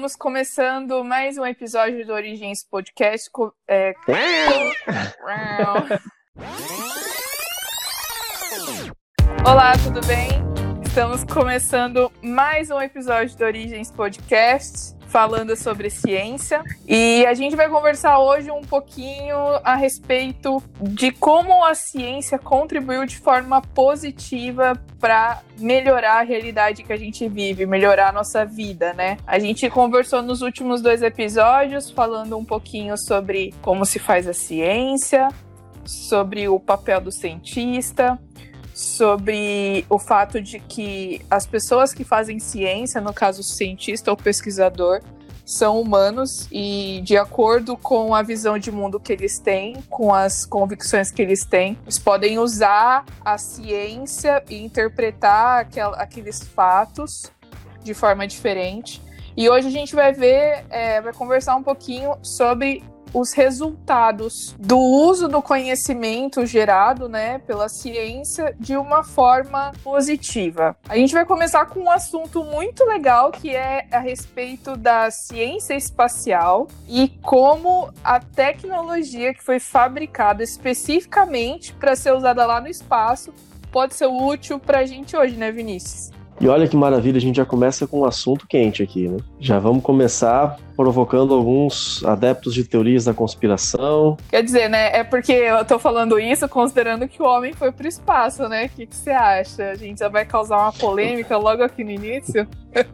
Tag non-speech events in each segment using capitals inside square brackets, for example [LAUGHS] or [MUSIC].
estamos começando mais um episódio do Origens Podcast. É... Olá, tudo bem? Estamos começando mais um episódio do Origens Podcast falando sobre ciência. E a gente vai conversar hoje um pouquinho a respeito de como a ciência contribuiu de forma positiva para melhorar a realidade que a gente vive, melhorar a nossa vida, né? A gente conversou nos últimos dois episódios falando um pouquinho sobre como se faz a ciência, sobre o papel do cientista, sobre o fato de que as pessoas que fazem ciência, no caso cientista ou pesquisador, são humanos e, de acordo com a visão de mundo que eles têm, com as convicções que eles têm, eles podem usar a ciência e interpretar aquel, aqueles fatos de forma diferente. E hoje a gente vai ver, é, vai conversar um pouquinho sobre os resultados do uso do conhecimento gerado, né, pela ciência de uma forma positiva. A gente vai começar com um assunto muito legal que é a respeito da ciência espacial e como a tecnologia que foi fabricada especificamente para ser usada lá no espaço pode ser útil para a gente hoje, né, Vinícius? E olha que maravilha, a gente já começa com um assunto quente aqui, né? Já vamos começar provocando alguns adeptos de teorias da conspiração. Quer dizer, né? É porque eu tô falando isso considerando que o homem foi pro espaço, né? O que, que você acha? A gente já vai causar uma polêmica logo aqui no início? [LAUGHS]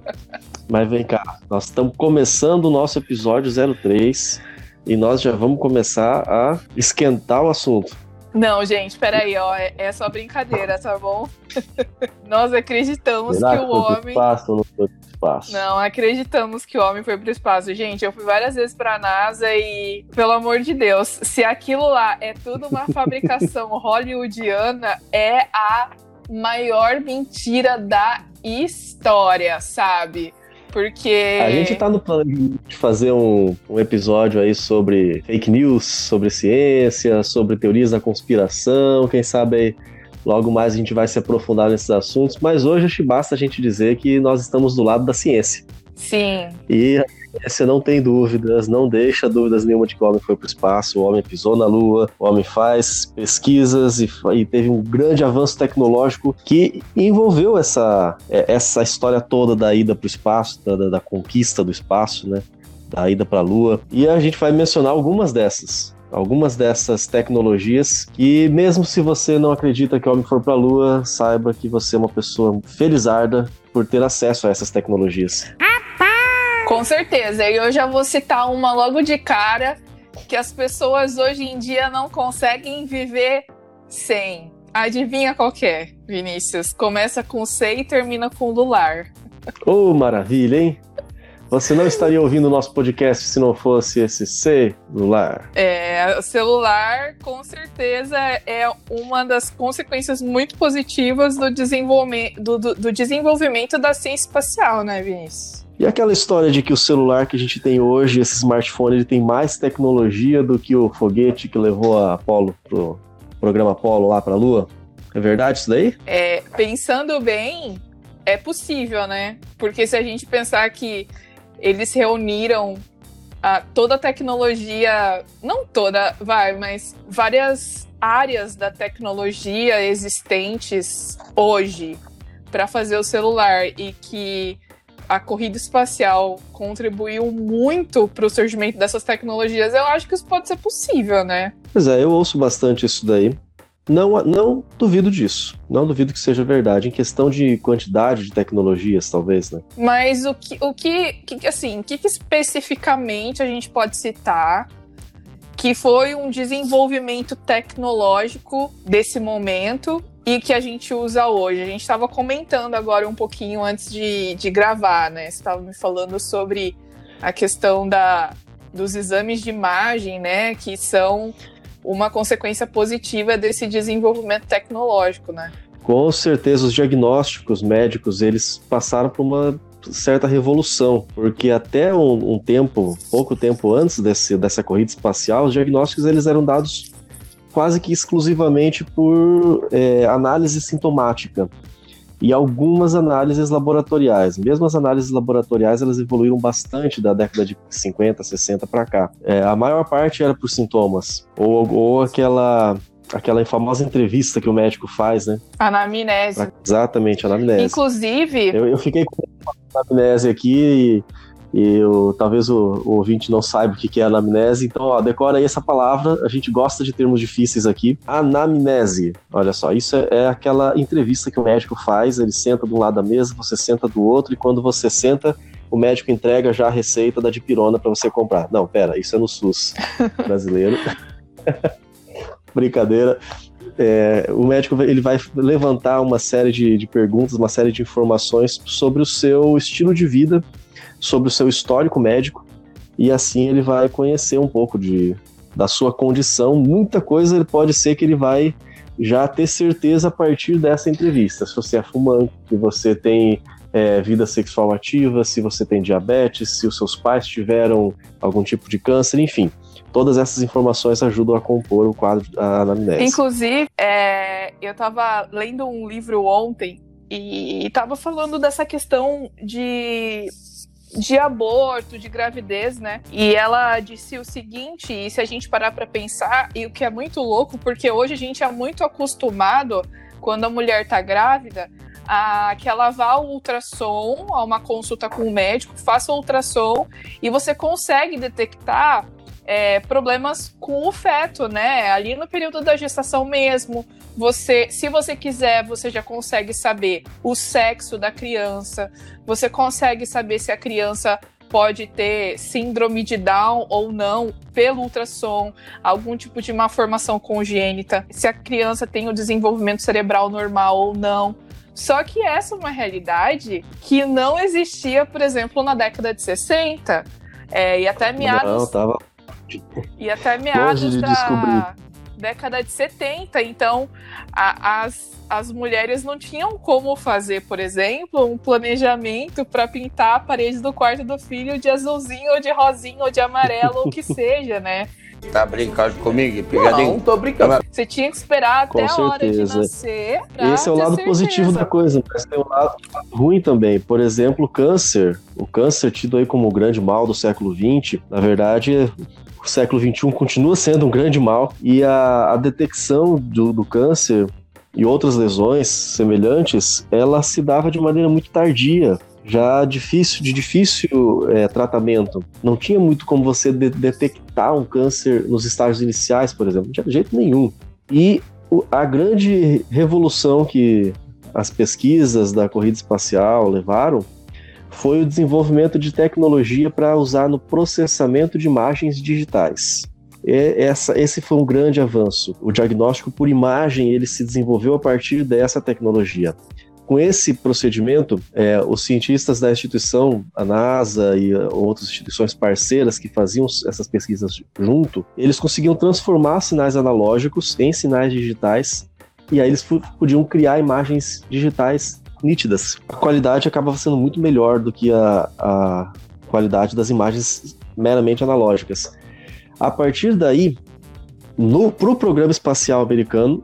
Mas vem cá, nós estamos começando o nosso episódio 03 e nós já vamos começar a esquentar o assunto. Não, gente, peraí, ó, é, é só brincadeira, tá bom? [LAUGHS] Nós acreditamos Será que o homem. Espaço ou não foi pro espaço? Não, acreditamos que o homem foi pro espaço. Gente, eu fui várias vezes pra NASA e, pelo amor de Deus, se aquilo lá é tudo uma [LAUGHS] fabricação hollywoodiana, é a maior mentira da história, sabe? Porque. A gente tá no plano de fazer um, um episódio aí sobre fake news, sobre ciência, sobre teorias da conspiração. Quem sabe aí logo mais a gente vai se aprofundar nesses assuntos. Mas hoje acho que basta a gente dizer que nós estamos do lado da ciência. Sim. E você não tem dúvidas, não deixa dúvidas nenhuma de que o homem foi para o espaço, o homem pisou na Lua, o homem faz pesquisas e, e teve um grande avanço tecnológico que envolveu essa, é, essa história toda da ida para o espaço, da, da conquista do espaço, né? Da ida para a Lua. E a gente vai mencionar algumas dessas algumas dessas tecnologias que mesmo se você não acredita que o homem for para a lua, saiba que você é uma pessoa felizarda por ter acesso a essas tecnologias. Com certeza. E eu já vou citar uma logo de cara que as pessoas hoje em dia não conseguem viver sem. Adivinha qual é, Vinícius? Começa com C e termina com lular. Oh, maravilha, hein? Você não estaria ouvindo o nosso podcast se não fosse esse celular? É, o celular com certeza é uma das consequências muito positivas do desenvolvimento, do, do, do desenvolvimento da ciência espacial, né, Vinícius? E aquela história de que o celular que a gente tem hoje, esse smartphone, ele tem mais tecnologia do que o foguete que levou a Apollo pro programa Apollo lá para a Lua? É verdade isso daí? É, pensando bem, é possível, né? Porque se a gente pensar que eles reuniram a, toda a tecnologia, não toda, vai, mas várias áreas da tecnologia existentes hoje para fazer o celular e que a corrida espacial contribuiu muito para o surgimento dessas tecnologias, eu acho que isso pode ser possível, né? Pois é, eu ouço bastante isso daí. Não, não duvido disso. Não duvido que seja verdade. Em questão de quantidade de tecnologias, talvez, né? Mas o que, o que, que assim, o que, que especificamente a gente pode citar que foi um desenvolvimento tecnológico desse momento e que a gente usa hoje. A gente estava comentando agora um pouquinho antes de, de gravar, né? Você estava me falando sobre a questão da, dos exames de imagem, né? Que são uma consequência positiva desse desenvolvimento tecnológico, né? Com certeza, os diagnósticos médicos eles passaram por uma certa revolução, porque até um, um tempo, pouco tempo antes desse, dessa corrida espacial, os diagnósticos eles eram dados quase que exclusivamente por é, análise sintomática. e algumas análises laboratoriais. Mesmo as análises laboratoriais, elas evoluíram bastante da década de 50, 60 para cá. É, a maior parte era por sintomas, ou, ou aquela aquela famosa entrevista que o médico faz, né? Anamnese. Pra, exatamente, anamnese. Inclusive... Eu, eu fiquei com anamnese aqui e, e eu, talvez o, o, ouvinte não saiba o que é anamnese, então ó, decora aí essa palavra, a gente gosta de termos difíceis aqui. Anamnese, olha só, isso é, é aquela entrevista que o médico faz, ele senta de um lado da mesa, você senta do outro, e quando você senta, o médico entrega já a receita da dipirona para você comprar. Não, pera, isso é no SUS brasileiro. [LAUGHS] Brincadeira. É, o médico ele vai levantar uma série de, de perguntas, uma série de informações sobre o seu estilo de vida, sobre o seu histórico médico, e assim ele vai conhecer um pouco de, da sua condição. Muita coisa ele pode ser que ele vai já ter certeza a partir dessa entrevista. Se você é fumante, se você tem é, vida sexual ativa, se você tem diabetes, se os seus pais tiveram algum tipo de câncer, enfim todas essas informações ajudam a compor o quadro da anamnese. Inclusive, é, eu estava lendo um livro ontem e estava falando dessa questão de de aborto, de gravidez, né? E ela disse o seguinte, e se a gente parar para pensar, e o que é muito louco, porque hoje a gente é muito acostumado quando a mulher tá grávida, a que ela vá ao ultrassom, a uma consulta com o médico, faça o ultrassom e você consegue detectar é, problemas com o feto, né? Ali no período da gestação mesmo. Você, se você quiser, você já consegue saber o sexo da criança. Você consegue saber se a criança pode ter síndrome de Down ou não pelo ultrassom, algum tipo de malformação congênita, se a criança tem o desenvolvimento cerebral normal ou não. Só que essa é uma realidade que não existia, por exemplo, na década de 60. É, e até meados. Não, tava e até meados de da descobrir. década de 70. Então, a, as, as mulheres não tinham como fazer, por exemplo, um planejamento para pintar a parede do quarto do filho de azulzinho, ou de rosinho, ou de amarelo, ou o que [LAUGHS] seja, né? Tá brincando comigo, pegadinho? Não, tô brincando. Você tinha que esperar até a hora de nascer. Esse é o lado certeza. positivo da coisa, mas tem um lado ruim também. Por exemplo, o câncer. O câncer, tido aí como o grande mal do século XX, na verdade, o século XXI continua sendo um grande mal e a, a detecção do, do câncer e outras lesões semelhantes, ela se dava de maneira muito tardia, já difícil, de difícil é, tratamento. Não tinha muito como você de detectar um câncer nos estágios iniciais, por exemplo, tinha jeito nenhum. E o, a grande revolução que as pesquisas da corrida espacial levaram foi o desenvolvimento de tecnologia para usar no processamento de imagens digitais. Essa, esse foi um grande avanço. O diagnóstico por imagem ele se desenvolveu a partir dessa tecnologia. Com esse procedimento, é, os cientistas da instituição, a NASA e outras instituições parceiras que faziam essas pesquisas junto, eles conseguiam transformar sinais analógicos em sinais digitais e aí eles podiam criar imagens digitais nítidas. A qualidade acaba sendo muito melhor do que a, a qualidade das imagens meramente analógicas. A partir daí, para o programa espacial americano,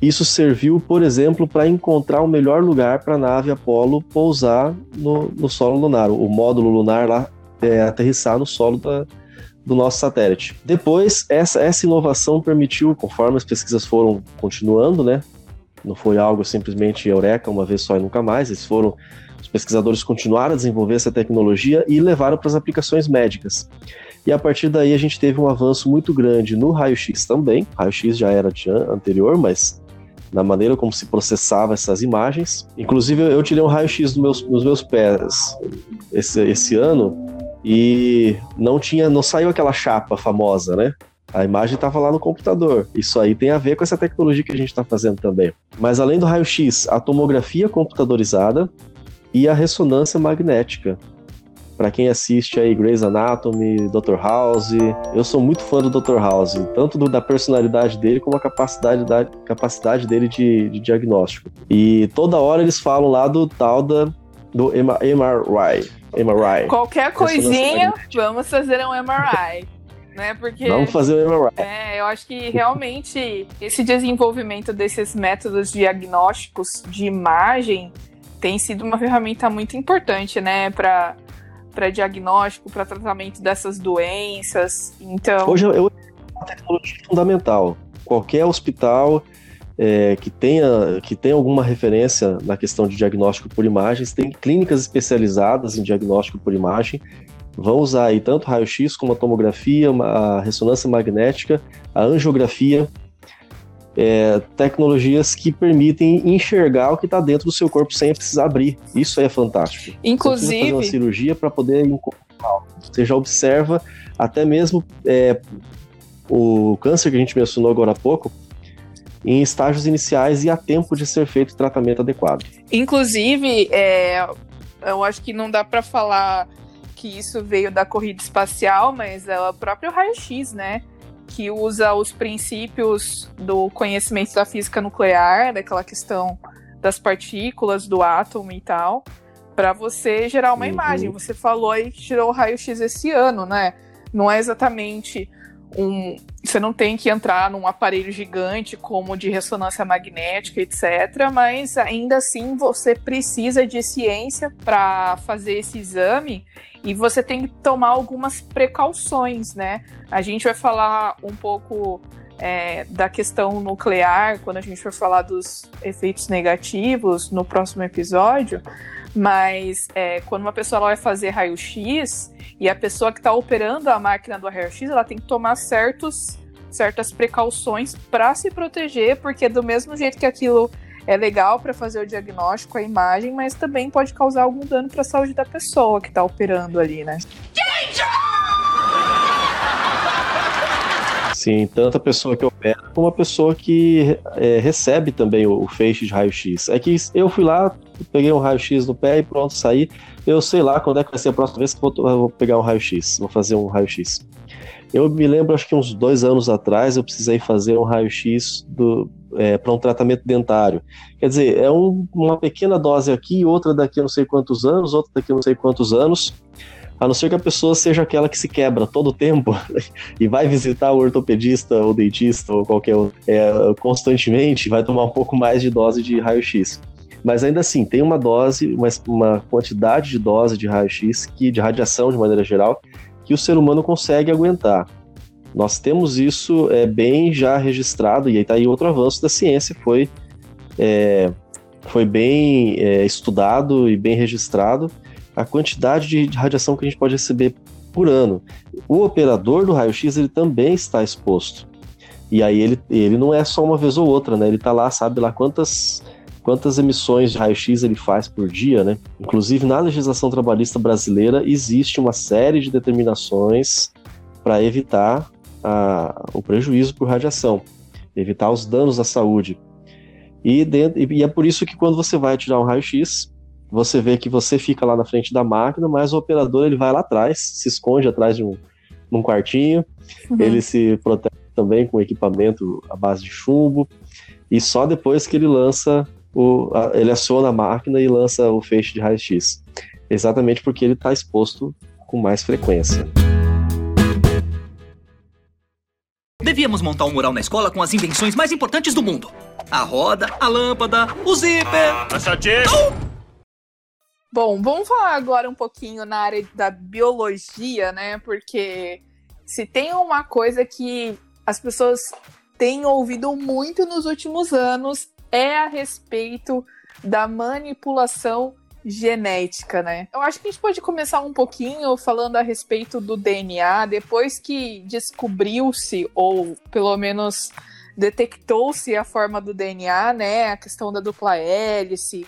isso serviu, por exemplo, para encontrar o melhor lugar para a nave Apollo pousar no, no, solo lunar, o módulo lunar lá é, aterrissar no solo da, do nosso satélite. Depois, essa, essa inovação permitiu, conforme as pesquisas foram continuando, né, não foi algo simplesmente eureka, uma vez só e nunca mais. Eles foram, os pesquisadores continuaram a desenvolver essa tecnologia e levaram para as aplicações médicas. E a partir daí a gente teve um avanço muito grande no raio-x também. Raio-x já era anterior, mas na maneira como se processava essas imagens. Inclusive eu tirei um raio-x nos meus, meus pés esse, esse ano e não tinha, não saiu aquela chapa famosa, né? A imagem estava lá no computador. Isso aí tem a ver com essa tecnologia que a gente está fazendo também. Mas além do raio-x, a tomografia computadorizada e a ressonância magnética. Para quem assiste aí Grey's Anatomy, Dr. House, eu sou muito fã do Dr. House, tanto do, da personalidade dele como a capacidade, da, capacidade dele de, de diagnóstico. E toda hora eles falam lá do tal da, do MRI. MRI. Qualquer coisinha, vamos fazer um MRI. Né? Porque Vamos fazer o MRI. É, eu acho que realmente esse desenvolvimento desses métodos diagnósticos de imagem tem sido uma ferramenta muito importante, né, para para diagnóstico, para tratamento dessas doenças. Então, hoje eu, uma tecnologia fundamental. Qualquer hospital é, que, tenha, que tenha alguma referência na questão de diagnóstico por imagens, tem clínicas especializadas em diagnóstico por imagem, vão usar aí tanto raio-x como a tomografia, a ressonância magnética, a angiografia, é, tecnologias que permitem enxergar o que está dentro do seu corpo sem precisar abrir. Isso é fantástico. Inclusive, Você fazer uma cirurgia para poder você já observa até mesmo é, o câncer que a gente mencionou agora há pouco, em estágios iniciais e a tempo de ser feito o tratamento adequado. Inclusive, é, eu acho que não dá para falar que isso veio da corrida espacial, mas é o próprio raio-x, né? Que usa os princípios do conhecimento da física nuclear, daquela questão das partículas, do átomo e tal, para você gerar uma uhum. imagem. Você falou aí que tirou o raio-x esse ano, né? Não é exatamente um, você não tem que entrar num aparelho gigante como de ressonância magnética, etc. Mas ainda assim você precisa de ciência para fazer esse exame e você tem que tomar algumas precauções, né? A gente vai falar um pouco é, da questão nuclear quando a gente for falar dos efeitos negativos no próximo episódio. Mas é, quando uma pessoa vai fazer raio-x e a pessoa que está operando a máquina do raio-x, ela tem que tomar certos, certas precauções para se proteger, porque do mesmo jeito que aquilo é legal para fazer o diagnóstico, a imagem, mas também pode causar algum dano para a saúde da pessoa que está operando ali, né? Sim, tanto a pessoa que opera como a pessoa que é, recebe também o, o feixe de raio-x. É que eu fui lá, peguei um raio-x no pé e pronto, saí. Eu sei lá quando é que vai ser a próxima vez que vou, eu vou pegar um raio-x, vou fazer um raio-x. Eu me lembro, acho que uns dois anos atrás, eu precisei fazer um raio-x é, para um tratamento dentário. Quer dizer, é um, uma pequena dose aqui, outra daqui a não sei quantos anos, outra daqui a não sei quantos anos. A não ser que a pessoa seja aquela que se quebra todo o tempo [LAUGHS] e vai visitar o ortopedista ou dentista ou qualquer é, constantemente, vai tomar um pouco mais de dose de raio-x. Mas ainda assim, tem uma dose, uma, uma quantidade de dose de raio-x, que, de radiação de maneira geral, que o ser humano consegue aguentar. Nós temos isso é, bem já registrado, e aí está aí outro avanço da ciência, foi, é, foi bem é, estudado e bem registrado a quantidade de, radiação que a gente pode receber por ano. O operador do raio-x ele também está exposto. E aí ele, ele não é só uma vez ou outra, né? Ele está lá, sabe lá quantas quantas emissões de raio-x ele faz por dia, né? Inclusive, na legislação trabalhista brasileira existe uma série de determinações para evitar a, o prejuízo por radiação, evitar os danos à saúde. E, dentro, e é por isso que quando você vai tirar um raio-x, você vê que você fica lá na frente da máquina, mas o operador ele vai lá atrás, se esconde atrás de um, um quartinho, uhum. ele se protege também com equipamento à base de chumbo, e só depois que ele lança o, a, ele aciona a máquina e lança o feixe de raio-x. Exatamente porque ele está exposto com mais frequência. Devíamos montar um mural na escola com as invenções mais importantes do mundo: a roda, a lâmpada, o zíper. Ah, oh! Bom, vamos falar agora um pouquinho na área da biologia, né? Porque se tem uma coisa que as pessoas têm ouvido muito nos últimos anos é a respeito da manipulação genética, né? Eu acho que a gente pode começar um pouquinho falando a respeito do DNA, depois que descobriu-se, ou pelo menos detectou-se a forma do DNA, né? A questão da dupla hélice.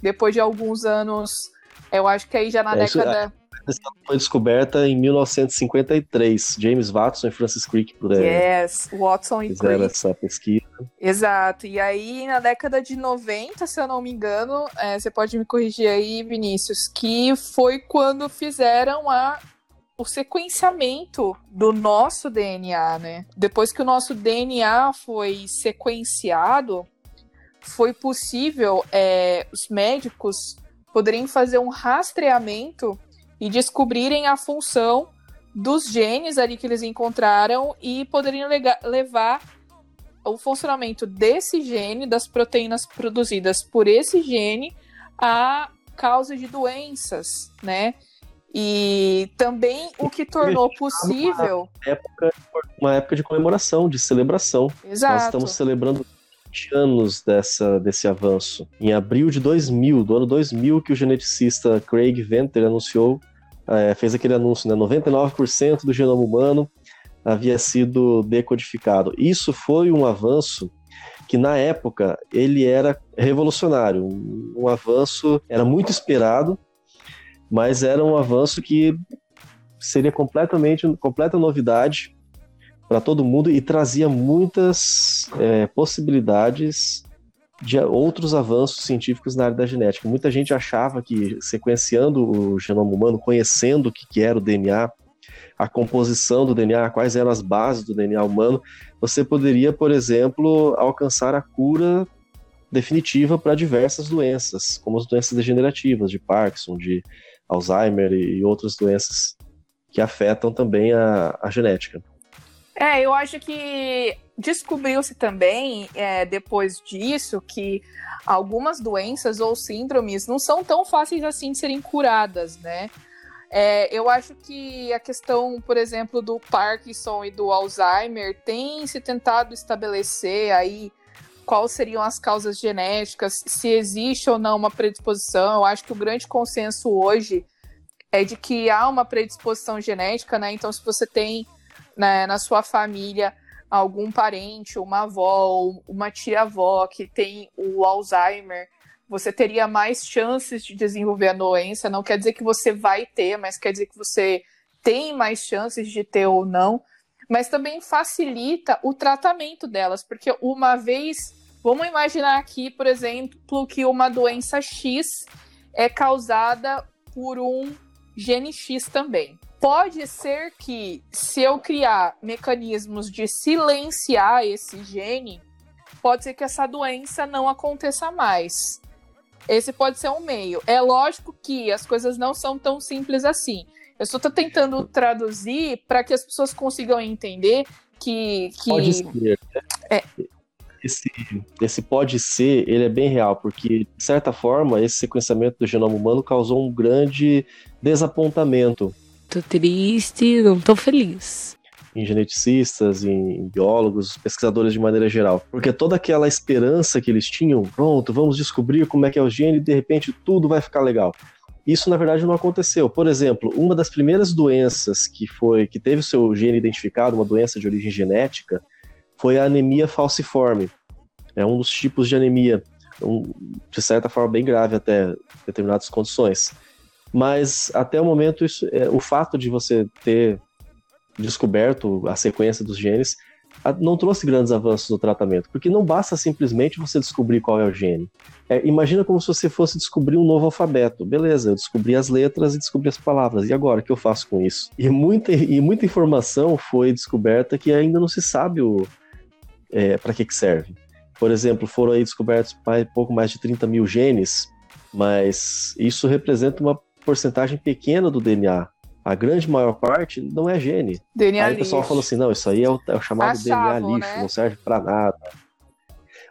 Depois de alguns anos, eu acho que aí já na é, década. Essa foi descoberta em 1953. James Watson e Francis Crick por aí. Yes, Watson e fizeram Crick. essa pesquisa. Exato. E aí, na década de 90, se eu não me engano, é, você pode me corrigir aí, Vinícius, que foi quando fizeram a o sequenciamento do nosso DNA, né? Depois que o nosso DNA foi sequenciado, foi possível é, os médicos poderem fazer um rastreamento e descobrirem a função dos genes ali que eles encontraram e poderiam levar o funcionamento desse gene, das proteínas produzidas por esse gene, a causa de doenças, né? E também o que tornou possível. Uma época, uma época de comemoração, de celebração. Exato. Nós estamos celebrando 20 anos dessa, desse avanço. Em abril de 2000, do ano 2000, que o geneticista Craig Venter anunciou, é, fez aquele anúncio, né? 99% do genoma humano havia sido decodificado. Isso foi um avanço que na época ele era revolucionário, um, um avanço era muito esperado, mas era um avanço que seria completamente completa novidade para todo mundo e trazia muitas é, possibilidades de outros avanços científicos na área da genética. Muita gente achava que sequenciando o genoma humano, conhecendo o que era o DNA, a composição do DNA, quais eram as bases do DNA humano, você poderia, por exemplo, alcançar a cura definitiva para diversas doenças, como as doenças degenerativas, de Parkinson, de Alzheimer e outras doenças que afetam também a, a genética. É, eu acho que descobriu-se também, é, depois disso, que algumas doenças ou síndromes não são tão fáceis assim de serem curadas, né? É, eu acho que a questão, por exemplo, do Parkinson e do Alzheimer tem se tentado estabelecer aí quais seriam as causas genéticas, se existe ou não uma predisposição. Eu acho que o grande consenso hoje é de que há uma predisposição genética, né? Então, se você tem né, na sua família algum parente, uma avó, uma tia-avó que tem o Alzheimer, você teria mais chances de desenvolver a doença. Não quer dizer que você vai ter, mas quer dizer que você tem mais chances de ter ou não. Mas também facilita o tratamento delas, porque uma vez, vamos imaginar aqui, por exemplo, que uma doença X é causada por um gene X também. Pode ser que, se eu criar mecanismos de silenciar esse gene, pode ser que essa doença não aconteça mais. Esse pode ser um meio. É lógico que as coisas não são tão simples assim. Eu só estou tentando traduzir para que as pessoas consigam entender que. que... Pode ser. Né? É. Esse, esse pode ser, ele é bem real, porque, de certa forma, esse sequenciamento do genoma humano causou um grande desapontamento. Tô triste, não tô feliz em geneticistas, em biólogos, pesquisadores de maneira geral. Porque toda aquela esperança que eles tinham, pronto, vamos descobrir como é que é o gene e de repente tudo vai ficar legal. Isso na verdade não aconteceu. Por exemplo, uma das primeiras doenças que foi que teve o seu gene identificado, uma doença de origem genética, foi a anemia falciforme. É um dos tipos de anemia, um, de certa forma bem grave até determinadas condições. Mas até o momento isso, é, o fato de você ter descoberto a sequência dos genes, não trouxe grandes avanços no tratamento, porque não basta simplesmente você descobrir qual é o gene. É, imagina como se você fosse descobrir um novo alfabeto. Beleza, eu descobri as letras e descobri as palavras. E agora, o que eu faço com isso? E muita, e muita informação foi descoberta que ainda não se sabe o, é, para que, que serve. Por exemplo, foram aí descobertos mais, pouco mais de 30 mil genes, mas isso representa uma porcentagem pequena do DNA a grande maior parte não é gene. DNA aí o pessoal falou assim, não, isso aí é o, é o chamado Achavam, DNA lixo, né? não serve para nada.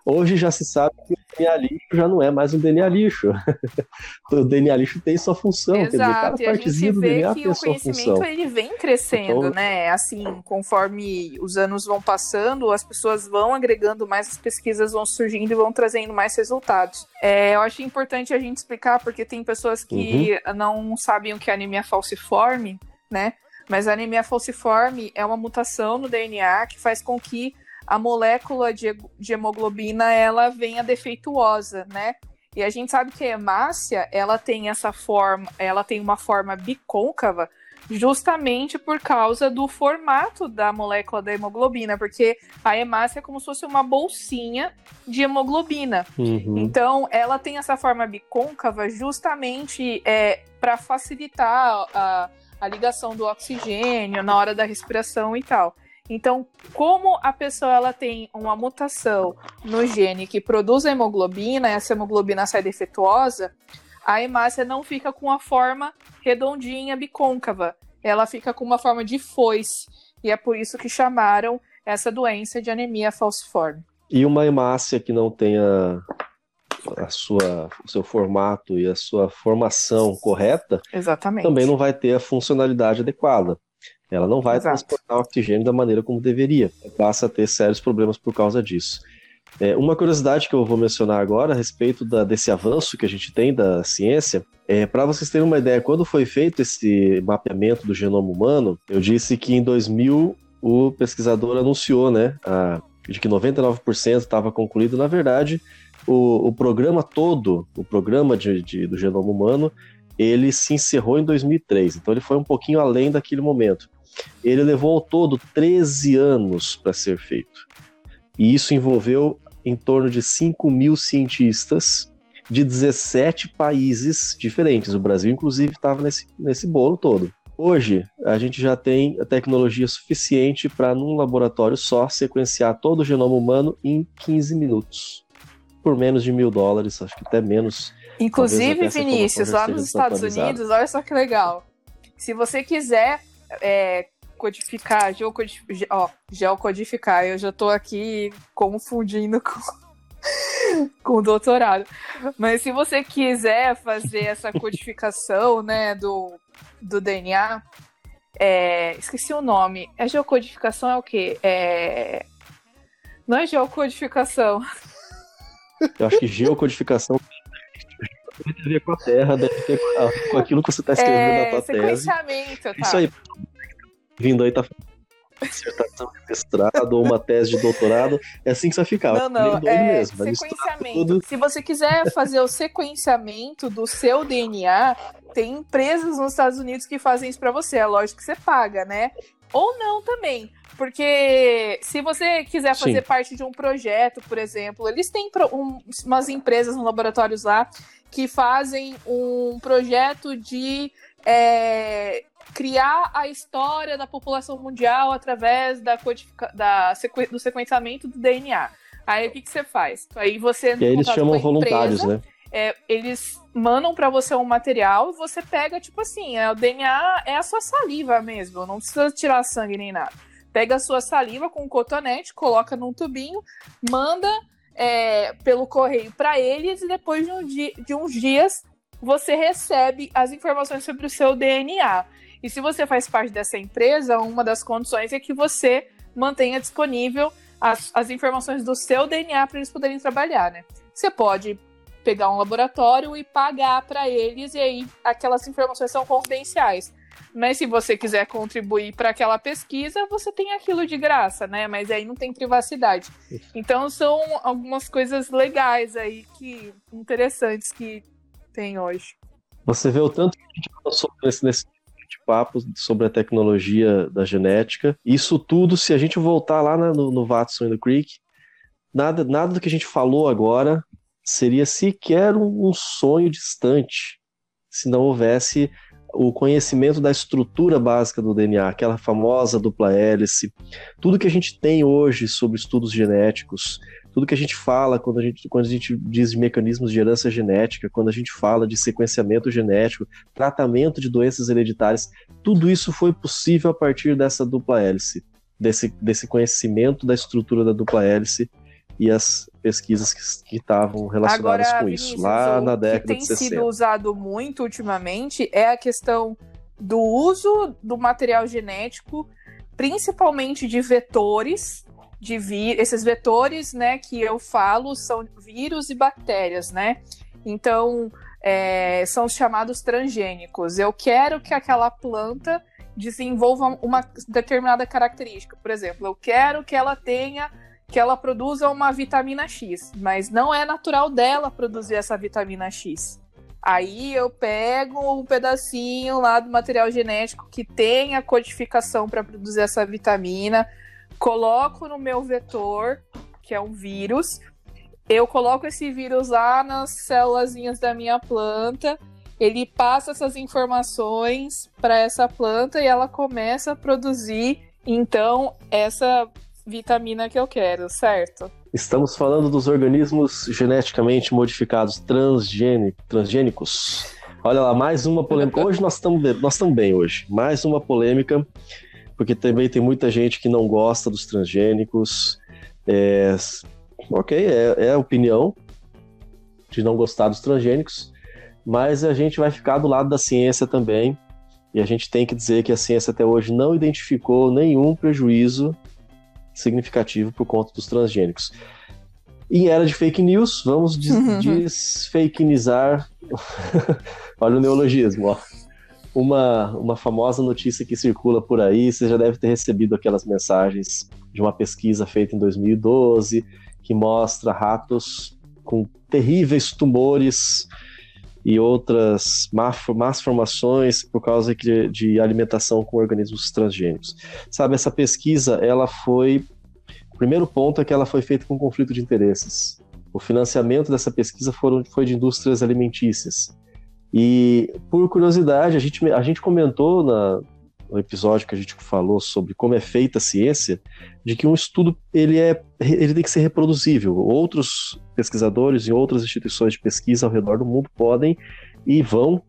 Hoje já se sabe que o DNA lixo já não é mais um DNA lixo. [LAUGHS] o DNA lixo tem sua função. Exato, quer dizer, cada e a gente vê que o conhecimento ele vem crescendo, então, né? Assim, conforme os anos vão passando, as pessoas vão agregando mais, as pesquisas vão surgindo e vão trazendo mais resultados. É, eu acho importante a gente explicar, porque tem pessoas que uhum. não sabem o que é anemia falciforme, né? Mas a anemia falciforme é uma mutação no DNA que faz com que a molécula de, de hemoglobina ela venha defeituosa, né? E a gente sabe que a hemácia, ela tem essa forma, ela tem uma forma bicôncava justamente por causa do formato da molécula da hemoglobina, porque a hemácia é como se fosse uma bolsinha de hemoglobina. Uhum. Então, ela tem essa forma bicôncava justamente é, para facilitar a, a ligação do oxigênio na hora da respiração e tal. Então, como a pessoa ela tem uma mutação no gene que produz a hemoglobina, e essa hemoglobina sai defeituosa, a hemácia não fica com a forma redondinha, bicôncava. ela fica com uma forma de foice. E é por isso que chamaram essa doença de anemia falciforme. E uma hemácia que não tenha a sua, o seu formato e a sua formação correta, Exatamente. também não vai ter a funcionalidade adequada. Ela não vai Exato. transportar oxigênio da maneira como deveria. Passa a ter sérios problemas por causa disso. É, uma curiosidade que eu vou mencionar agora a respeito da- desse avanço que a gente tem da ciência, é, para vocês terem uma ideia, quando foi feito esse mapeamento do genoma humano, eu disse que em 2000 o pesquisador anunciou né, a- de que 99% estava concluído. Na verdade, o, o programa todo, o programa de, de- do genoma humano, ele se encerrou em 2003, então ele foi um pouquinho além daquele momento. Ele levou ao todo 13 anos para ser feito. E isso envolveu em torno de 5 mil cientistas de 17 países diferentes. O Brasil, inclusive, estava nesse, nesse bolo todo. Hoje, a gente já tem a tecnologia suficiente para, num laboratório só, sequenciar todo o genoma humano em 15 minutos. Por menos de mil dólares, acho que até menos. Inclusive, Vinícius, lá nos Estados. Unidos, olha só que legal. Se você quiser é, codificar, geocodif ge- ó, geocodificar, eu já tô aqui confundindo com, [LAUGHS] com doutorado. Mas se você quiser fazer essa codificação, né, do, do DNA, é, esqueci o nome. É geocodificação é o quê? É... Não é geocodificação. Eu acho que geocodificação ter a ver com a Terra, deve ter com aquilo que você está escrevendo na É tua tese. tá? Isso aí. Vindo aí, tá dissertação de mestrado ou uma tese de doutorado. É assim que você vai ficar. Não, não, é mesmo. Sequenciamento. tudo. Se você quiser fazer o sequenciamento do seu DNA, tem empresas nos Estados Unidos que fazem isso pra você. É lógico que você paga, né? Ou não também. Porque se você quiser Sim. fazer parte de um projeto, por exemplo, eles têm um- umas empresas nos laboratórios lá que fazem um projeto de é, criar a história da população mundial através da da sequ- do sequenciamento do DNA. Aí o que, que você faz? Aí você E aí eles chamam empresa, voluntários, né? é, eles mandam pra você um material e você pega, tipo assim, é, o DNA é a sua saliva mesmo, não precisa tirar sangue nem nada. Pega a sua saliva com um cotonete, coloca num tubinho, manda é, pelo correio pra eles e depois de, um di- de uns dias você recebe as informações sobre o seu DNA. E se você faz parte dessa empresa, uma das condições é que você mantenha disponível as, as informações do seu DNA para eles poderem trabalhar, né? Você pode pegar um laboratório e pagar para eles, e aí aquelas informações são confidenciais. Mas se você quiser contribuir para aquela pesquisa, você tem aquilo de graça, né? Mas aí não tem privacidade. Então são algumas coisas legais aí que interessantes que tem hoje. Você vê o tanto que a gente avançou nesse, nesse papo sobre a tecnologia da genética. Isso tudo, se a gente voltar lá no, no Watson e no Crick, nada, nada do que a gente falou agora seria sequer um, um sonho distante se não houvesse o conhecimento da estrutura básica do DNA, aquela famosa dupla hélice, tudo que a gente tem hoje sobre estudos genéticos, tudo que a gente fala quando a gente, quando a gente diz de mecanismos de herança genética, quando a gente fala de sequenciamento genético, tratamento de doenças hereditárias, tudo isso foi possível a partir dessa dupla hélice, desse, desse conhecimento da estrutura da dupla hélice e as pesquisas que que estavam relacionadas Agora, com Vinícius, isso, lá o na que década tem de 60. sido usado muito ultimamente é a questão do uso do material genético, principalmente de vetores, de vi esses vetores, né, que eu falo são vírus e bactérias, né? Então, é, são os chamados transgênicos. Eu quero que aquela planta desenvolva uma determinada característica. Por exemplo, eu quero que ela tenha que ela produza uma vitamina X, mas não é natural dela produzir essa vitamina X. Aí eu pego um pedacinho lá do material genético que tem a codificação para produzir essa vitamina, coloco no meu vetor, que é um vírus. Eu coloco esse vírus lá nas célulazinhas da minha planta, ele passa essas informações para essa planta e ela começa a produzir então essa vitamina que eu quero, certo? Estamos falando dos organismos geneticamente modificados transgêni- transgênicos. Olha lá, mais uma polêmica. Hoje nós estamos nós bem hoje. Mais uma polêmica, porque também tem muita gente que não gosta dos transgênicos. É, ok, é, é a opinião de não gostar dos transgênicos, mas a gente vai ficar do lado da ciência também. E a gente tem que dizer que a ciência até hoje não identificou nenhum prejuízo significativo por conta dos transgênicos. Em era de fake news, vamos des uhum. desfakenizar. [LAUGHS] Olha o neologismo, ó. Uma, uma famosa notícia que circula por aí, você já deve ter recebido aquelas mensagens de uma pesquisa feita em 2012 que mostra ratos com terríveis tumores e outras más formações por causa de, de alimentação com organismos transgênicos. Sabe, essa pesquisa, ela foi o primeiro ponto é que ela foi feita com conflito de interesses. O financiamento dessa pesquisa foram, foi de indústrias alimentícias. E, por curiosidade, a gente, a gente comentou na, no episódio que a gente falou sobre como é feita a ciência, de que um estudo ele, é, ele tem que ser reproduzível. Outros pesquisadores em outras instituições de pesquisa ao redor do mundo podem e vão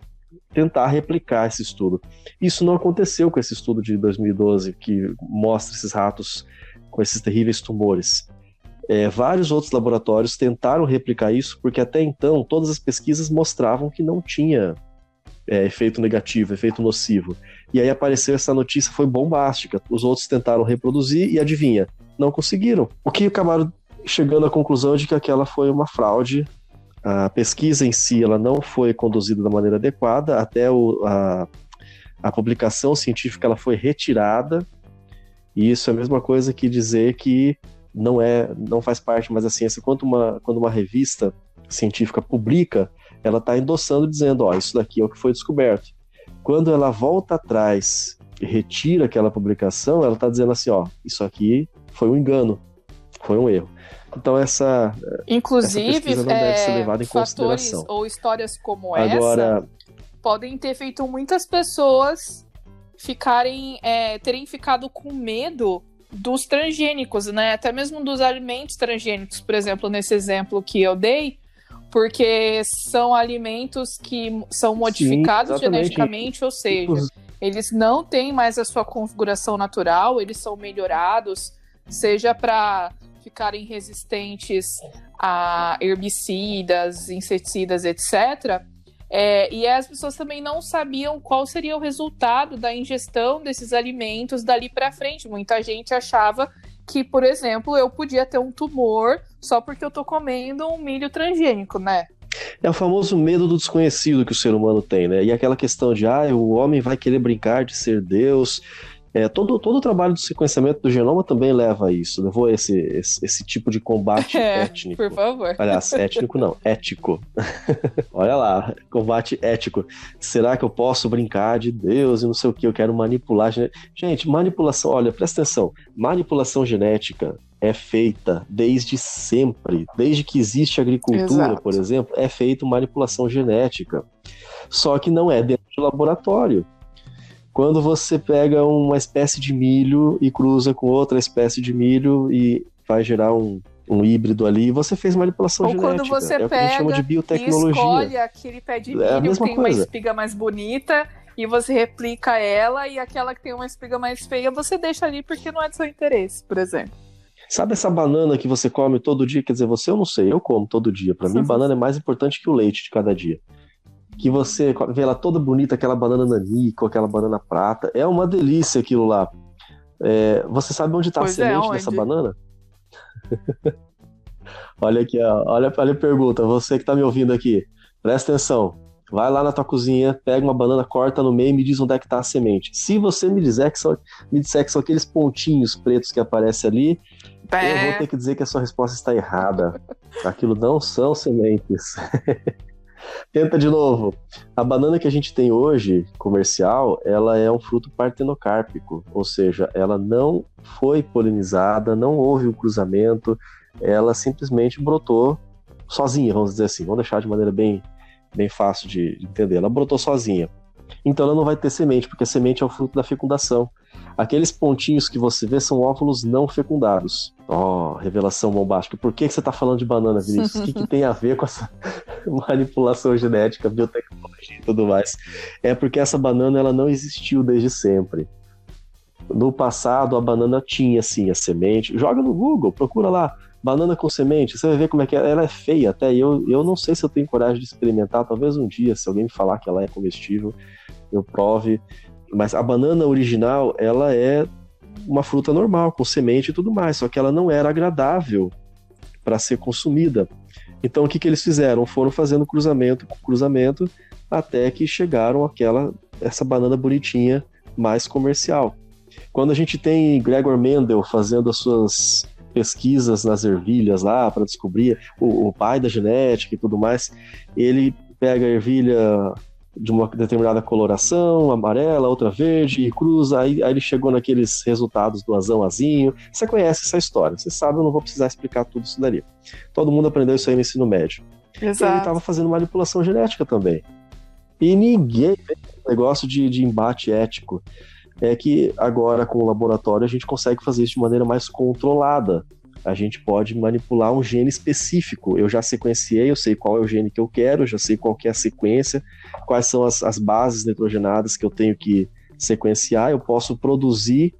tentar replicar esse estudo. Isso não aconteceu com esse estudo de 2012 que mostra esses ratos com esses terríveis tumores. É, vários outros laboratórios tentaram replicar isso, porque até então todas as pesquisas mostravam que não tinha é, efeito negativo, efeito nocivo. E aí apareceu essa notícia, foi bombástica. Os outros tentaram reproduzir e adivinha, não conseguiram. O que acabaram chegando à conclusão de que aquela foi uma fraude. A pesquisa em si ela não foi conduzida da maneira adequada, até o, a, a publicação científica ela foi retirada e isso é a mesma coisa que dizer que não é, não faz parte mais da ciência. Quando uma, quando uma revista científica publica, ela está endossando dizendo, ó, isso daqui é o que foi descoberto. Quando ela volta atrás e retira aquela publicação, ela está dizendo assim, ó, isso aqui foi um engano, foi um erro. Então essa inclusive essa não é, deve ser levada em consideração. Ou histórias como Agora, essa podem ter feito muitas pessoas ficarem é, terem ficado com medo dos transgênicos, né? Até mesmo dos alimentos transgênicos, por exemplo, nesse exemplo que eu dei, porque são alimentos que são modificados Sim, geneticamente, ou seja, eles não têm mais a sua configuração natural, eles são melhorados, seja para ficarem resistentes a herbicidas, inseticidas, etc é, e as pessoas também não sabiam qual seria o resultado da ingestão desses alimentos dali para frente. Muita gente achava que, por exemplo, eu podia ter um tumor só porque eu tô comendo um milho transgênico, né? É o famoso medo do desconhecido que o ser humano tem, né? E aquela questão de, ah, o homem vai querer brincar de ser Deus, é, todo, todo o trabalho do sequenciamento do genoma também leva a isso, levou a esse, esse, esse tipo de combate [LAUGHS] é, étnico. Por favor. Aliás, étnico não, ético. [LAUGHS] Olha lá, combate ético. Será que eu posso brincar de Deus e não sei o que? Eu quero manipular. Gente, manipulação, olha, presta atenção. Manipulação genética é feita desde sempre. Desde que existe agricultura, Exato. por exemplo, é feita manipulação genética. Só que não é dentro de laboratório. Quando você pega uma espécie de milho e cruza com outra espécie de milho e vai gerar um, um híbrido ali, você fez manipulação Ou genética. quando você é pega chama de biotecnologia. e escolhe aquele pé de é milho é que tem coisa. uma espiga mais bonita e você replica ela e aquela que tem uma espiga mais feia você deixa ali porque não é do seu interesse, por exemplo. Sabe essa banana que você come todo dia? Quer dizer, você eu não sei, eu como todo dia. Para mim, [LAUGHS] banana é mais importante que o leite de cada dia que você vê ela toda bonita, aquela banana nanico, aquela banana prata. É uma delícia aquilo lá. É, você sabe onde está a é, semente é, dessa banana? [LAUGHS] olha aqui, ó, olha, olha a pergunta. Você que está me ouvindo aqui, presta atenção. Vai lá na tua cozinha, pega uma banana, corta no meio e me diz onde é que está a semente. Se você me disser que são, me disser que são aqueles pontinhos pretos que aparecem ali, eu vou ter que dizer que a sua resposta está errada. Aquilo não são sementes. [LAUGHS] Tenta de novo. A banana que a gente tem hoje, comercial, ela é um fruto partenocárpico, ou seja, ela não foi polinizada, não houve um cruzamento, ela simplesmente brotou sozinha, vamos dizer assim. Vamos deixar de maneira bem, bem fácil de entender. Ela brotou sozinha. Então ela não vai ter semente, porque a semente é o fruto da fecundação. Aqueles pontinhos que você vê são óvulos não fecundados. Ó, oh, revelação bombástica. Por que, você está falando de banana, Vinícius? O que, que tem a ver com essa [LAUGHS] manipulação genética, biotecnologia? e tudo mais. É porque essa banana ela não existiu desde sempre. No passado, a banana tinha sim a semente. Joga no Google, procura lá, banana com semente, você vai ver como é que é. Ela é feia até. Eu, eu não sei se eu tenho coragem de experimentar, talvez um dia, se alguém me falar que ela é comestível, eu prove. Mas a banana original, ela é uma fruta normal, com semente e tudo mais, só que ela não era agradável para ser consumida. Então o que, que eles fizeram? Foram fazendo cruzamento com cruzamento até que chegaram aquela essa banana bonitinha mais comercial. Quando a gente tem Gregor Mendel fazendo as suas pesquisas nas ervilhas lá para descobrir o, o, pai da genética e tudo mais, ele pega a ervilha de uma determinada coloração, amarela, outra verde, e cruza, aí, aí ele chegou naqueles resultados do azão azinho. Você conhece essa história, você sabe, eu não vou precisar explicar tudo isso dali. Todo mundo aprendeu isso aí no ensino médio. Exato. Ele estava fazendo manipulação genética também. E ninguém fez negócio de, de embate ético. É que agora, com o laboratório, a gente consegue fazer isso de maneira mais controlada a gente pode manipular um gene específico. Eu já sequenciei, eu sei qual é o gene que eu quero, já sei qual é a sequência, quais são as, as bases nitrogenadas que eu tenho que sequenciar, eu posso produzir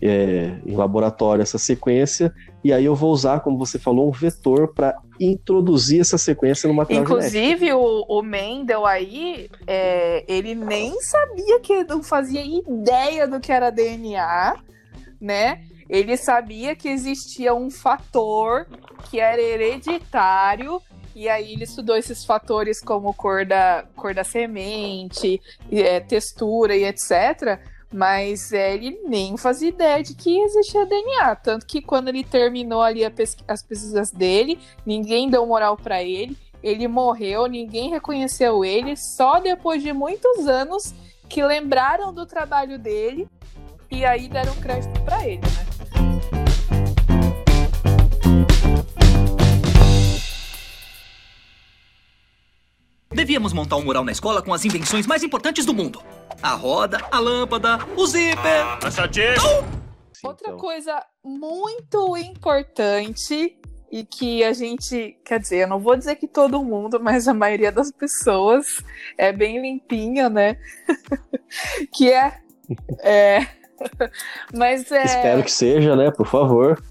é, em laboratório essa sequência, e aí eu vou usar, como você falou, um vetor para introduzir essa sequência no material Inclusive, o, o, Mendel aí, é, ele nem sabia que não fazia ideia do que era DNA, né? Ele sabia que existia um fator que era hereditário e aí ele estudou esses fatores como cor da, cor da semente, é, textura e etc. Mas é, ele nem fazia ideia de que existia DNA. Tanto que quando ele terminou ali pesqu as pesquisas dele, ninguém deu moral para ele. Ele morreu, ninguém reconheceu ele. Só depois de muitos anos que lembraram do trabalho dele e aí deram crédito para ele, né? Devíamos montar um mural na escola com as invenções mais importantes do mundo: a roda, a lâmpada, o zíper. Oh! Outra coisa muito importante e que a gente, quer dizer, eu não vou dizer que todo mundo, mas a maioria das pessoas é bem limpinha, né? [LAUGHS] que é, é [LAUGHS] mas é. Espero que seja, né? Por favor.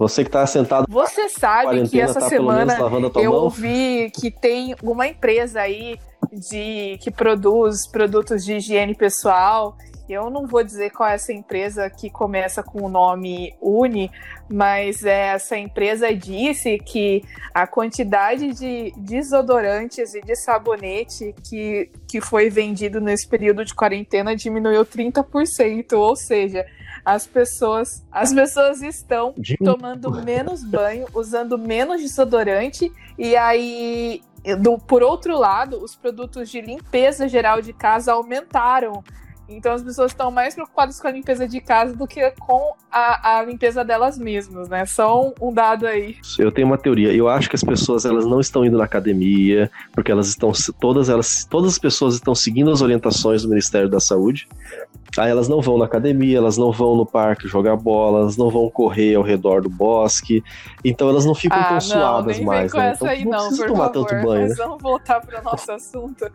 Você que está sentado. Você sabe que essa tá semana eu mão. ouvi que tem uma empresa aí de que produz produtos de higiene pessoal. Eu não vou dizer qual é essa empresa que começa com o nome Uni, mas essa empresa disse que a quantidade de desodorantes e de sabonete que, que foi vendido nesse período de quarentena diminuiu 30%, ou seja, as pessoas, as pessoas estão tomando menos banho, usando menos desodorante e aí do, por outro lado, os produtos de limpeza geral de casa aumentaram então as pessoas estão mais preocupadas com a limpeza de casa do que com a, a limpeza delas mesmas, né? Só um, dado aí. Eu tenho uma teoria. Eu acho que as pessoas elas não estão indo na academia porque elas estão todas elas todas as pessoas estão seguindo as orientações do Ministério da Saúde. Aí elas não vão na academia, elas não vão no parque jogar bola, elas não vão correr ao redor do bosque, então elas não ficam ah, tão não, suadas nem mais. Vem com né? essa então, aí, não, não por tomar favor. tanto banho. Mas né? vamos voltar para o nosso assunto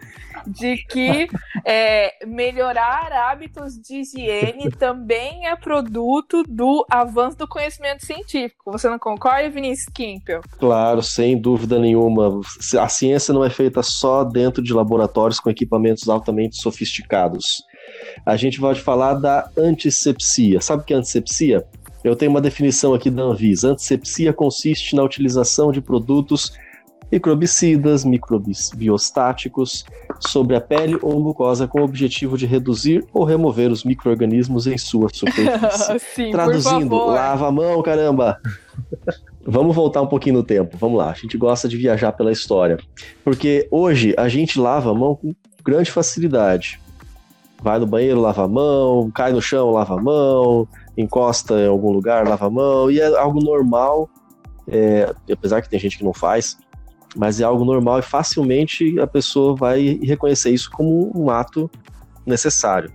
de que [LAUGHS] é, melhorar hábitos de higiene também é produto do avanço do conhecimento científico. Você não concorda, Vinícius Kimpel? Claro, sem dúvida nenhuma. A ciência não é feita só dentro de laboratórios com equipamentos altamente sofisticados a gente pode falar da antisepsia. Sabe o que é antisepsia? Eu tenho uma definição aqui da Anvisa. Antisepsia consiste na utilização de produtos microbicidas, microbiostáticos sobre a pele ou mucosa com o objetivo de reduzir ou remover os micro-organismos em sua superfície. [LAUGHS] Sim, Traduzindo, lava a mão, caramba! Vamos voltar um pouquinho no tempo. Vamos lá. A gente gosta de viajar pela história. Porque hoje a gente lava a mão com grande facilidade vai no banheiro, lava a mão, cai no chão, lava a mão, encosta em algum lugar, lava a mão, e é algo normal, é, apesar que tem gente que não faz, mas é algo normal e facilmente a pessoa vai reconhecer isso como um ato necessário.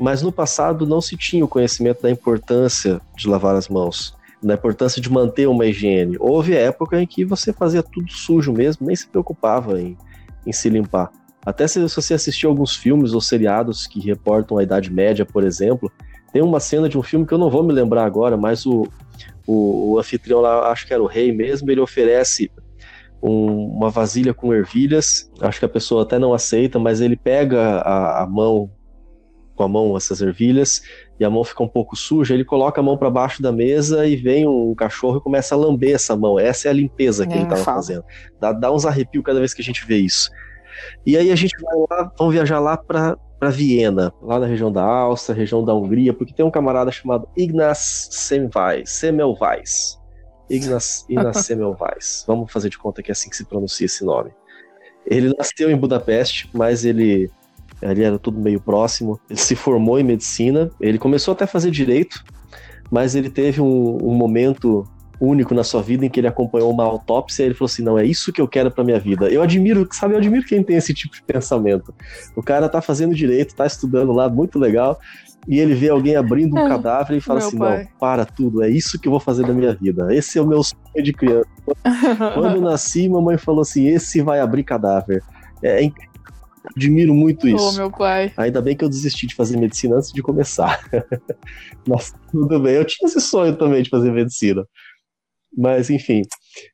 Mas no passado não se tinha o conhecimento da importância de lavar as mãos, da importância de manter uma higiene. Houve época em que você fazia tudo sujo mesmo, nem se preocupava em em se limpar. Até se, você assistir alguns filmes ou seriados que reportam a Idade Média, por exemplo, tem uma cena de um filme que eu não vou me lembrar agora, mas o, o, o anfitrião lá, acho que era o rei mesmo, ele oferece um, uma vasilha com ervilhas. Acho que a pessoa até não aceita, mas ele pega a, a mão com a mão essas ervilhas e a mão fica um pouco suja, ele coloca a mão para baixo da mesa e vem um cachorro e começa a lamber essa mão. Essa é a limpeza que é, ele estava fazendo. Dá, dá uns arrepios cada vez que a gente vê isso. E aí a gente vai lá, vamos viajar lá para para Viena, lá na região da Áustria, região da Hungria, porque tem um camarada chamado Ignaz Semmelweis, Ignaz Semmelweis. Vamos fazer de conta que é assim que se pronuncia esse nome. Ele nasceu em Budapeste, mas ele ali era tudo meio próximo. Ele se formou em medicina, ele começou até a fazer direito, mas ele teve um, um momento único na sua vida em que ele acompanhou uma autópsia e ele falou assim: não, é isso que eu quero para minha vida. Eu admiro, sabe, eu admiro quem tem esse tipo de pensamento. O cara tá fazendo direito, tá estudando lá, muito legal, e ele vê alguém abrindo um cadáver e fala assim: pai. não, para tudo, é isso que eu vou fazer da minha vida. Esse é o meu sonho de criança. Quando eu [LAUGHS] nasci, mamãe falou assim: esse vai abrir cadáver. É, é Admiro muito isso. Oh, meu pai. Ainda bem que eu desisti de fazer medicina antes de começar. [LAUGHS] Mas tudo bem. Eu tinha esse sonho também de fazer medicina. Mas, enfim,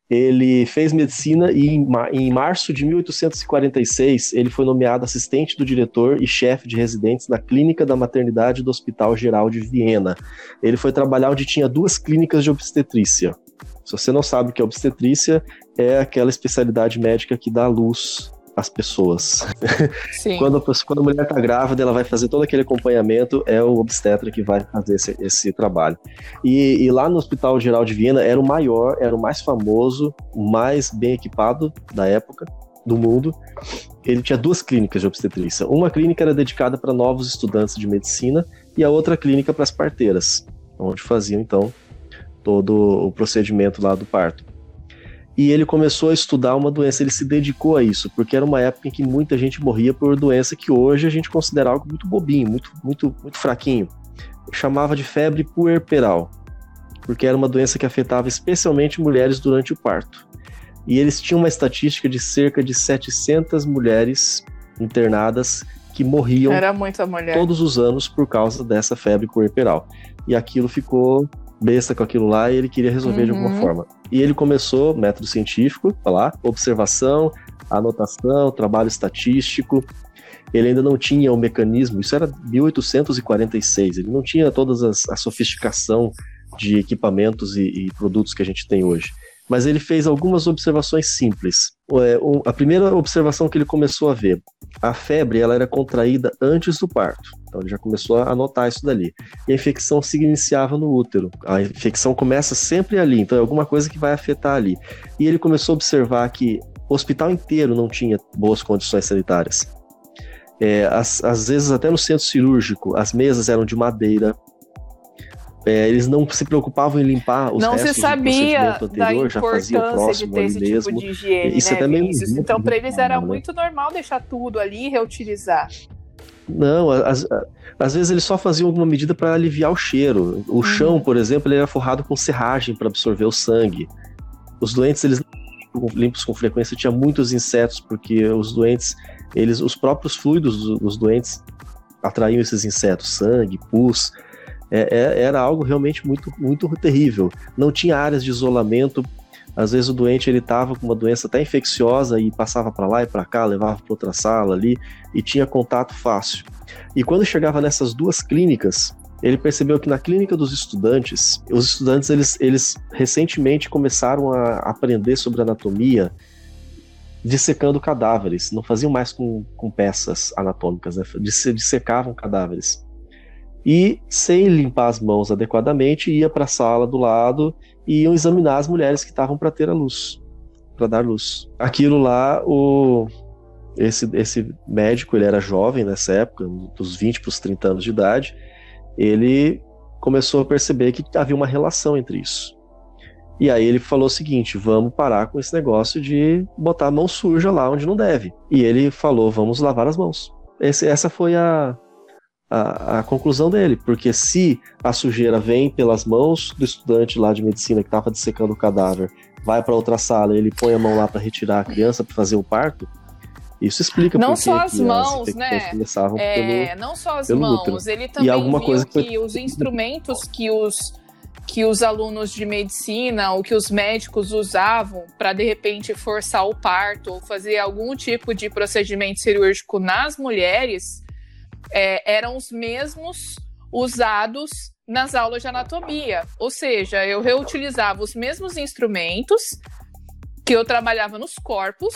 ele fez medicina e em, março de 1846 ele foi nomeado assistente do diretor e chefe de residentes na clínica da maternidade do Hospital Geral de Viena. Ele foi trabalhar onde tinha duas clínicas de obstetrícia. Se você não sabe o que é obstetrícia, é aquela especialidade médica que dá luz as pessoas. quando, quando a mulher está grávida, ela vai fazer todo aquele acompanhamento, é o obstetra que vai fazer esse, esse trabalho. E, e, lá no Hospital Geral de Viena era o maior, era o mais famoso, o mais bem equipado da época do mundo. Ele tinha duas clínicas de obstetrícia. Uma clínica era dedicada para novos estudantes de medicina e a outra clínica para as parteiras, onde faziam então todo o procedimento lá do parto e ele começou a estudar uma doença, ele se dedicou a isso, porque era uma época em que muita gente morria por doença que hoje a gente considera algo muito bobinho, muito, muito, muito fraquinho. Chamava de febre puerperal, porque era uma doença que afetava especialmente mulheres durante o parto. E eles tinham uma estatística de cerca de 700 mulheres internadas que morriam todos os anos por causa dessa febre puerperal. E aquilo ficou besta com aquilo lá e ele queria resolver uhum. de alguma uhum. forma. E ele começou, método científico, falar, observação, anotação, trabalho estatístico. Ele ainda não tinha o mecanismo, isso era 1846, ele não tinha toda a sofisticação de equipamentos e, e produtos que a gente tem hoje mas ele fez algumas observações simples. É, a primeira observação que ele começou a ver, a febre ela era contraída antes do parto. Então ele já começou a anotar isso dali. E a infecção se iniciava no útero. A infecção começa sempre ali, então é alguma coisa que vai afetar ali. E ele começou a observar que o hospital inteiro não tinha boas condições sanitárias. É, às, às vezes, até no centro cirúrgico, as mesas eram de madeira, é, eles não se preocupavam em limpar os não restos se sabia do anterior, já fazia o próximo de ter esse mesmo. Tipo de higiene, Isso né, é até meio Então, para eles era né? muito normal deixar tudo ali e reutilizar. Não, às, às vezes eles só faziam alguma medida para aliviar o cheiro. O uhum. chão, por exemplo, ele era forrado com serragem para absorver o sangue. Os doentes, eles limpos com frequência, tinha muitos insetos, porque os doentes, eles, os próprios fluidos dos doentes atraíam esses insetos, sangue, pus é, é, era algo realmente muito, muito terrível. Não tinha áreas de isolamento. Às vezes o doente ele estava com uma doença até infecciosa e passava para lá e para cá, levava para outra sala ali e tinha contato fácil. E quando chegava nessas duas clínicas, ele percebeu que na clínica dos estudantes, os estudantes eles, eles recentemente começaram a aprender sobre anatomia dissecando cadáveres, não faziam mais com, com peças anatômicas, né? dissecavam cadáveres e, sem limpar as mãos adequadamente, ia para a sala do lado e iam examinar as mulheres que estavam para ter a luz, para dar luz. Aquilo lá, o esse, esse médico, ele era jovem nessa época, dos 20 para os 30 anos de idade, ele começou a perceber que havia uma relação entre isso. E aí ele falou o seguinte: vamos parar com esse negócio de botar a mão suja lá onde não deve. E ele falou: vamos lavar as mãos. Esse, essa foi a, a, a, conclusão dele, porque se a sujeira vem pelas mãos do estudante lá de medicina que estava dissecando o cadáver, vai para outra sala, ele põe a mão lá para retirar a criança para fazer o parto, Isso explica não só que as que mãos, né? É, pelo... não só as mãos, útero. ele também alguma viu coisa que que, foi- os instrumentos que os que os alunos de medicina ou que os médicos usavam para de repente forçar o parto ou fazer algum tipo de procedimento cirúrgico nas mulheres é, eram os mesmos usados nas aulas de anatomia. Ou seja, eu reutilizava os mesmos instrumentos que eu trabalhava nos corpos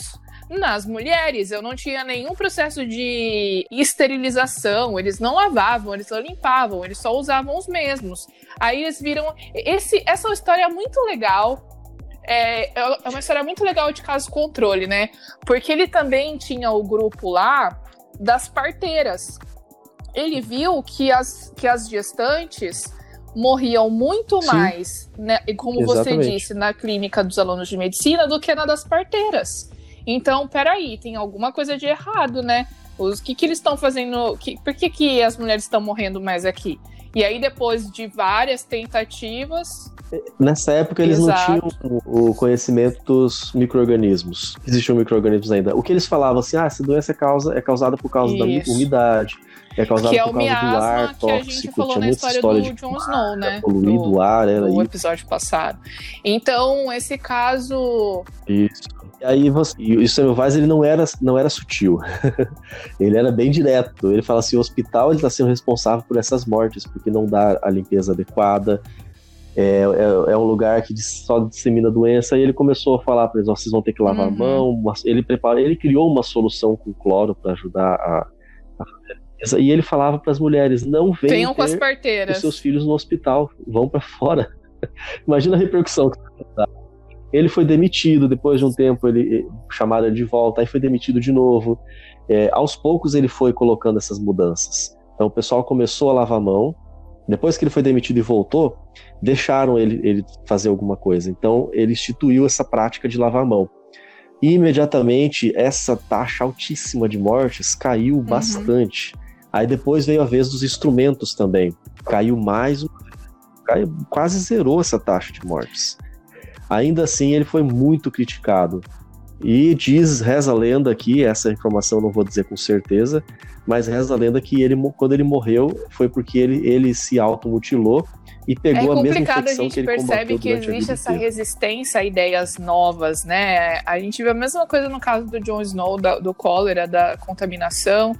nas mulheres. Eu não tinha nenhum processo de esterilização, eles não lavavam, eles não limpavam, eles só usavam os mesmos. Aí eles viram. Esse, essa é história muito legal. É, é uma história muito legal de caso controle, né? Porque ele também tinha o grupo lá das parteiras. Ele viu que as, que as gestantes morriam muito Sim. mais, né? E como você Exatamente. disse, na clínica dos alunos de medicina do que na das parteiras. Então, peraí, tem alguma coisa de errado, né? Os que, que eles estão fazendo? Que, por que, que as mulheres estão morrendo mais aqui? E aí, depois de várias tentativas, Nessa época eles Exato. não tinham o o conhecimento dos micro-organismos. Existiam micro-organismos ainda. O que eles falavam assim, ah, essa doença é, causa, é causada por causa da Isso. umidade, é causada que é por o causa do miasma ar que a gente tóxico, falou tinha na muita história, história do Jon Snow, né? poluído Do- o ar, era do aí. episódio passado. Então, esse caso. Isso. E aí você, e o Semmelweis ele não era, não era sutil. [LAUGHS] ele era bem direto. Ele fala assim, o hospital está sendo responsável por essas mortes, porque não dá a limpeza adequada. É, é, é um lugar que só dissemina doença. E ele começou a falar para eles, vocês vão ter que lavar Uhum. a mão. Ele prepara, ele criou uma solução com cloro para ajudar a, fazer. E ele falava para as mulheres, não venham Venham com as parteiras. os seus filhos no hospital, vão para fora. [LAUGHS] Imagina a repercussão que. Ele foi demitido depois de um tempo, ele eh, chamaram ele de volta, aí foi demitido de novo. É, aos poucos ele foi colocando essas mudanças. Então o pessoal começou a lavar a mão. Depois que ele foi demitido e voltou, deixaram ele, ele fazer alguma coisa. Então ele instituiu essa prática de lavar a mão. E imediatamente essa taxa altíssima de mortes caiu bastante. Aí depois veio a vez dos instrumentos também. Caiu mais caiu, quase zerou essa taxa de mortes. Ainda assim, ele foi muito criticado. E diz, reza a lenda aqui, essa informação eu não vou dizer com certeza, mas reza a lenda que ele, quando ele morreu foi porque ele, ele se automutilou e É pegou a mesma complicado, a infecção gente que ele percebe combateu que durante a existe vida essa inteira. resistência a ideias novas, né? A gente viu a mesma coisa no caso do Jon Snow, da- do cólera, da contaminação,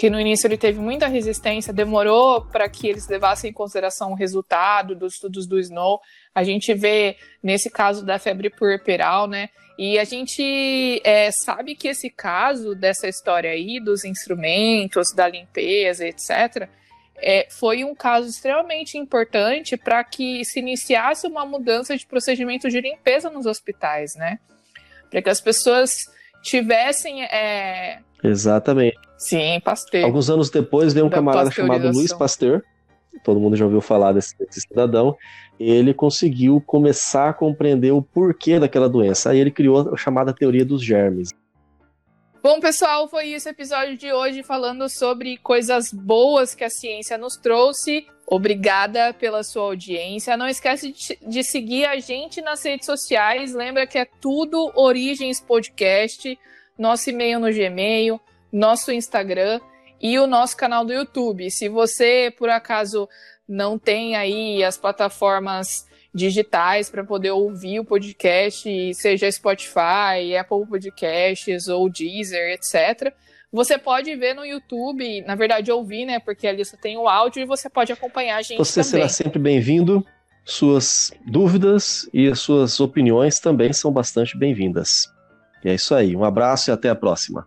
que no início ele teve muita resistência, demorou para que eles levassem em consideração o resultado dos estudos do Snow. A gente vê nesse caso da febre puerperal, né? E a gente é, sabe que esse caso dessa história aí, dos instrumentos, da limpeza, etc., é, foi um caso extremamente importante para que se iniciasse uma mudança de procedimento de limpeza nos hospitais, né? Para que as pessoas tivessem. É... Exatamente. Sim, Pasteur. Alguns anos depois veio um Da camarada chamado. Luiz Pasteur, todo mundo já ouviu falar desse, desse cidadão. Ele conseguiu começar a compreender o porquê daquela doença. Aí ele criou a chamada teoria dos germes. Bom, pessoal, foi isso o episódio de hoje falando sobre coisas boas que a ciência nos trouxe. Obrigada pela sua audiência. Não esquece de, de seguir a gente nas redes sociais. Lembra que é tudo Origens Podcast, nosso e-mail no Gmail, nosso Instagram e o nosso canal do YouTube. Se você, por acaso, não tem aí as plataformas digitais para poder ouvir o podcast, seja Spotify, Apple Podcasts ou Deezer, etc. Você pode ver no YouTube, na verdade ouvir, né? Porque ali só tem o áudio e você pode acompanhar a gente Você também. será sempre bem-vindo. Suas dúvidas e as suas opiniões também são bastante bem-vindas. E é isso aí. Um abraço e até a próxima.